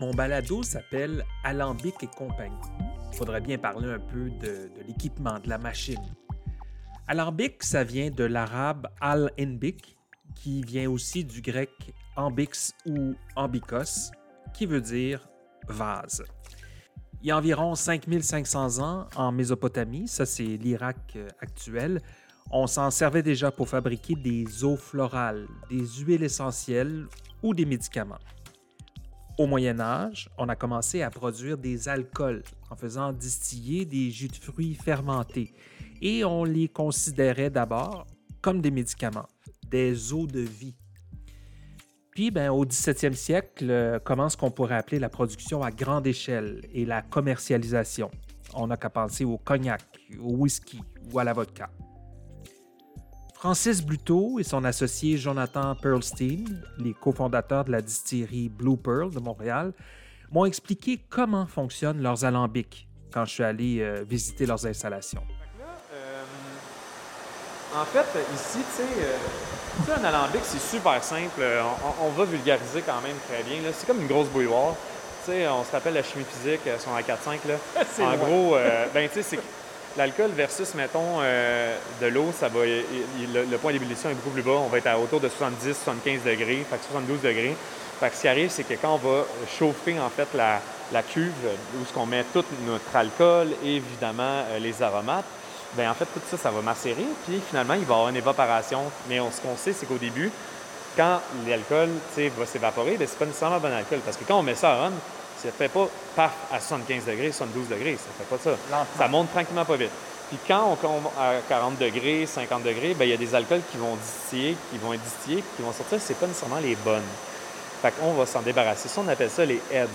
Mon balado s'appelle Alambic et compagnie. Il faudrait bien parler un peu de, l'équipement, de la machine. Alambic, ça vient de l'arabe al-inbik, qui vient aussi du grec ambix ou ambikos, qui veut dire vase. Il y a environ 5500 ans en Mésopotamie, ça c'est l'Irak euh, actuel, on s'en servait déjà pour fabriquer des eaux florales, des huiles essentielles ou des médicaments. Au Moyen Âge, on a commencé à produire des alcools en faisant distiller des jus de fruits fermentés et on les considérait d'abord comme des médicaments, des eaux de vie. Puis, ben, au 17e siècle, euh, commence ce qu'on pourrait appeler la production à grande échelle et la commercialisation. On n'a qu'à penser au cognac, au whisky ou à la vodka. Francis Bluteau et son associé Jonathan Pearlstein, les cofondateurs de la distillerie Blue Pearl de Montréal, m'ont expliqué comment fonctionnent leurs alambics quand je suis allé euh, visiter leurs installations. Euh, en fait, ici, tu sais, euh, un alambic, c'est super simple. On, on, va vulgariser quand même très bien. C'est comme une grosse bouilloire. Tu sais, on se rappelle la chimie physique, son a 4-5. En gros, ben, tu sais, c'est L'alcool versus, mettons, euh, de l'eau, ça va, le, point d'ébullition est beaucoup plus bas. On va être à autour de 70-75 degrés, fait que 72 degrés. Fait que ce qui arrive, c'est que quand on va chauffer, en fait, la, cuve où ce qu'on met tout notre alcool et évidemment euh, les aromates, bien, en fait, tout ça, ça va macérer. Puis finalement, il va y avoir une évaporation. Mais ce qu'on sait, c'est qu'au début, quand l'alcool va s'évaporer, ben, c'est pas nécessairement bon alcool. Parce que quand on met ça à run, ça ne fait pas paf à 75 degrés, 72 degrés. Ça fait pas ça. Ça monte tranquillement pas vite. Puis quand on tombe à 40 degrés, 50 degrés, ben, il y a des alcools qui vont distiller, qui vont être distillés, qui vont sortir. C'est pas nécessairement les bonnes. Fait qu'on va s'en débarrasser. Ça, on appelle ça les heads.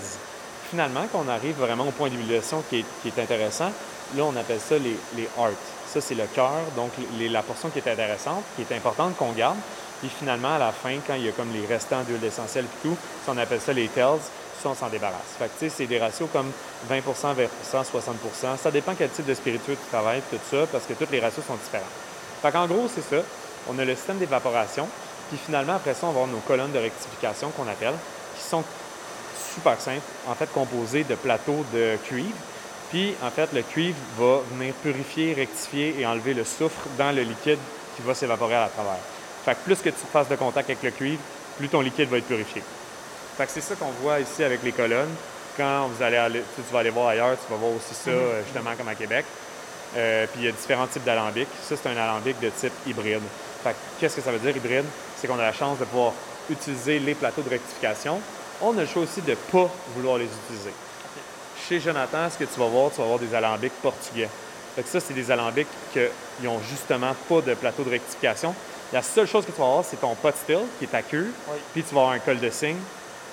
Finalement, quand on arrive vraiment au point d'ébullition qui est, intéressant, là, on appelle ça les, les hearts. Ça, c'est le cœur, donc la portion qui est intéressante, qui est importante qu'on garde. Puis finalement, à la fin, quand il y a comme les restants d'huile essentielle et tout, ça, on appelle ça les tails on s'en débarrasse. C'est des ratios comme 20 20 60% Ça dépend quel type de spiritueux tu travailles, tout ça, parce que tous les ratios sont différents. Fait qu'en gros, c'est ça. On a le système d'évaporation, puis finalement, après ça, on va avoir nos colonnes de rectification qu'on appelle, qui sont super simples, en fait, composées de plateaux de cuivre. Puis, en fait, le cuivre va venir purifier, rectifier et enlever le soufre dans le liquide qui va s'évaporer à travers. Fait que plus que tu fasses de contact avec le cuivre, plus ton liquide va être purifié. Fait que c'est ça qu'on voit ici avec les colonnes. Quand vous allez aller, tu, vas aller voir ailleurs, tu vas voir aussi ça, mhm. euh, justement, comme à Québec. Euh, puis il y a différents types d'alambics. Ça, c'est un alambic de type hybride. Fait qu'est-ce que ça veut dire hybride? C'est qu'on a la chance de pouvoir utiliser les plateaux de rectification. On a le choix aussi de ne pas vouloir les utiliser. Chez Jonathan, ce que tu vas voir, tu vas voir des alambics portugais. Fait que ça, c'est des alambics qui n'ont justement pas de plateau de rectification. La seule chose que tu vas avoir, c'est ton pot still, qui est ta queue, puis tu vas avoir un col de cygne,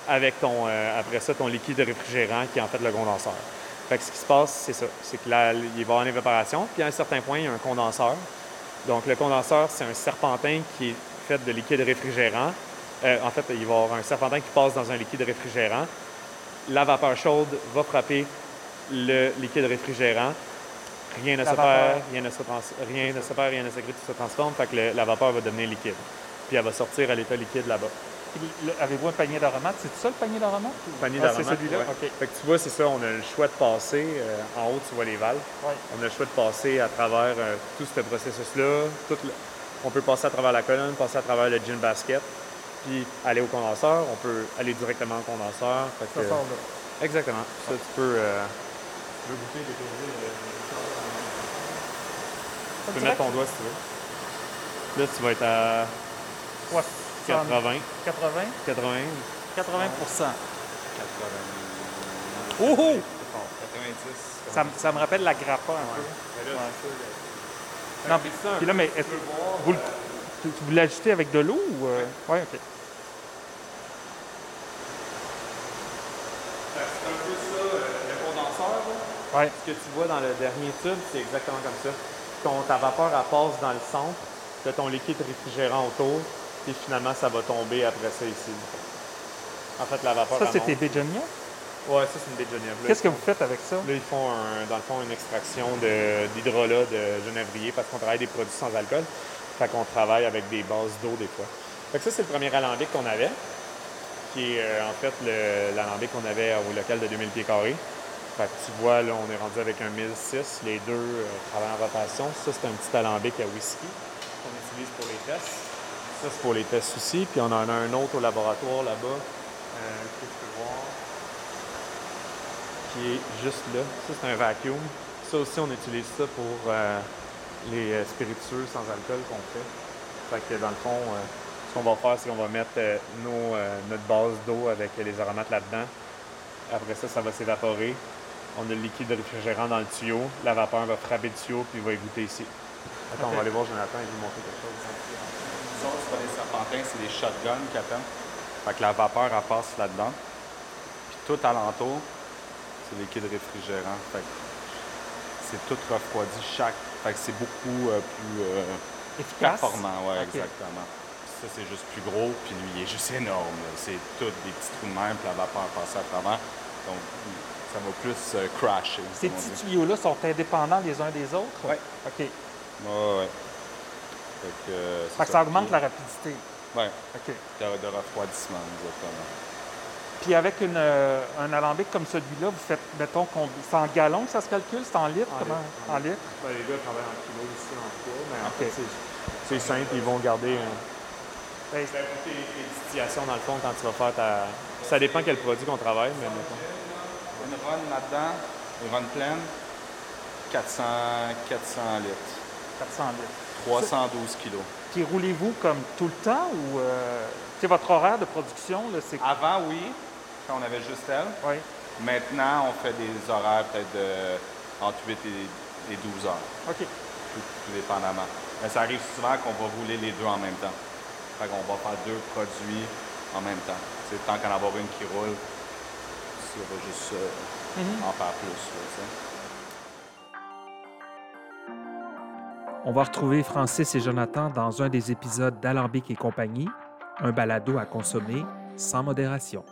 avec ton, euh, après ça, ton liquide réfrigérant qui est en fait le condenseur. Fait que ce qui se passe, c'est ça. C'est que là, il va y avoir une évaporation, puis à un certain point, il y a un condenseur. Donc, le condenseur, c'est un serpentin qui est fait de liquide réfrigérant. Euh, en fait, il va y avoir un serpentin qui passe dans un liquide réfrigérant. La vapeur chaude va frapper le liquide réfrigérant. Rien ne se perd, rien ne se, rien ne se perd, rien ne se tout se transforme. Fait que la vapeur va devenir liquide. Puis elle va sortir à l'état liquide là-bas. Avez-vous un panier d'aromates? C'est ça le panier d'aromates? Panier ah, C'est celui-là? Fait que tu vois, c'est ça, on a le choix de passer. Euh, en haut, tu vois les valves. On a le choix de passer à travers euh, tout ce processus-là. On peut passer à travers la colonne, passer à travers le gin basket, puis aller au condenseur. On peut aller directement au condenseur. ça sort là. Exactement. Ça, tu peux. Euh... Tu veux goûter, découvrir. Tu peux mettre ton doigt si tu veux. Là, tu vas être à. 80. 80. 80. 80% 80 Oh, oh! 90. Ça, ça, me rappelle la grappa un peu. Mais là, ouais. Non, puis, là, mais est-ce que vous, tu, vous l'ajoutez avec de l'eau ou. Euh... Oui, OK. C'est un peu ça, euh, le condenseur. Là. Ouais. Ce que tu vois dans le dernier tube, c'est exactement comme ça. Ton, ta vapeur, elle passe dans le centre, tu as ton liquide réfrigérant autour, et finalement, ça va tomber après ça ici. En fait, la vapeur. Ça, c'est tes bégonia? Oui, ça, c'est une bégonia. Qu'est-ce que vous faites avec ça? Là, ils font, dans le fond, une extraction d'hydrolat de, genévrier parce qu'on travaille des produits sans alcool. Fait qu'on travaille avec des bases d'eau des fois. Fait que ça, c'est le premier alambic qu'on avait. qui est euh, en fait l'alambic qu'on avait au local de 2000 pieds carrés. Fait que tu vois, là, on est rendu avec un 1006. Les deux euh, travaillent en rotation. Ça, c'est un petit alambic à whisky qu'on utilise pour les tests. Ça, c'est pour les tests aussi. Puis on en a un autre au laboratoire là-bas euh, que tu peux voir qui est juste là. Ça, c'est un vacuum. Ça aussi, on utilise ça pour euh, les euh, spiritueux sans alcool qu'on fait. Fait que dans le fond, euh, ce qu'on va faire, c'est qu'on va mettre nos, notre base d'eau avec les aromates là-dedans. Après ça, ça va s'évaporer. On a le liquide réfrigérant dans le tuyau. La vapeur va frapper le tuyau puis il va égoutter ici. Attends, on va aller voir Jonathan, il veut montrer quelque chose. C'est pas des serpentins, c'est des shotguns qu'ils appellent. Fait que la vapeur, elle passe là-dedans. Puis tout alentour, c'est liquide réfrigérant. Fait que c'est tout refroidi chaque. Fait que c'est beaucoup euh, plus euh, Efficace? performant, ouais, exactement. Ça, c'est juste plus gros, puis lui, il est juste énorme. C'est tout des petits trous de même, puis la vapeur passe à travers. Donc, ça va plus euh, crasher. Ces petits tuyaux-là sont indépendants les uns des autres? Ouais. OK. Ouais, ouais. Fait que, euh, Fait que ça augmente la rapidité. Ouais, OK. de, de refroidissement, exactement. Puis avec une, euh, un alambic comme celui-là, vous faites, mettons, c'est en gallons que ça se calcule? C'est en litres? En Comment? litres, En en litres? Ben, les gars travaillent en kilos ici en poids, mais en Ok. fait, c'est- simple, ils vont garder un. Ben, C'est pour tes, tes distillations dans le fond quand tu vas faire ta. Ça dépend quel produit qu'on travaille, mais mettons. Une run là-dedans, une run pleine, 400, 400 litres, 400 litres. 312 kilos. Puis roulez-vous comme tout le temps ou euh, votre horaire de production, là, c'est Avant, oui, quand on avait juste elle. Oui. Maintenant, on fait des horaires peut-être de entre 8 et, et 12 heures, OK. tout, tout dépendamment. Mais ça arrive souvent qu'on va rouler les deux en même temps. Fait qu'on va faire deux produits en même temps. C'est tant qu'en avoir une qui roule, ça va juste euh, en faire plus. là, On va retrouver Francis et Jonathan dans un des épisodes d'Alambic et compagnie, un balado à consommer sans modération.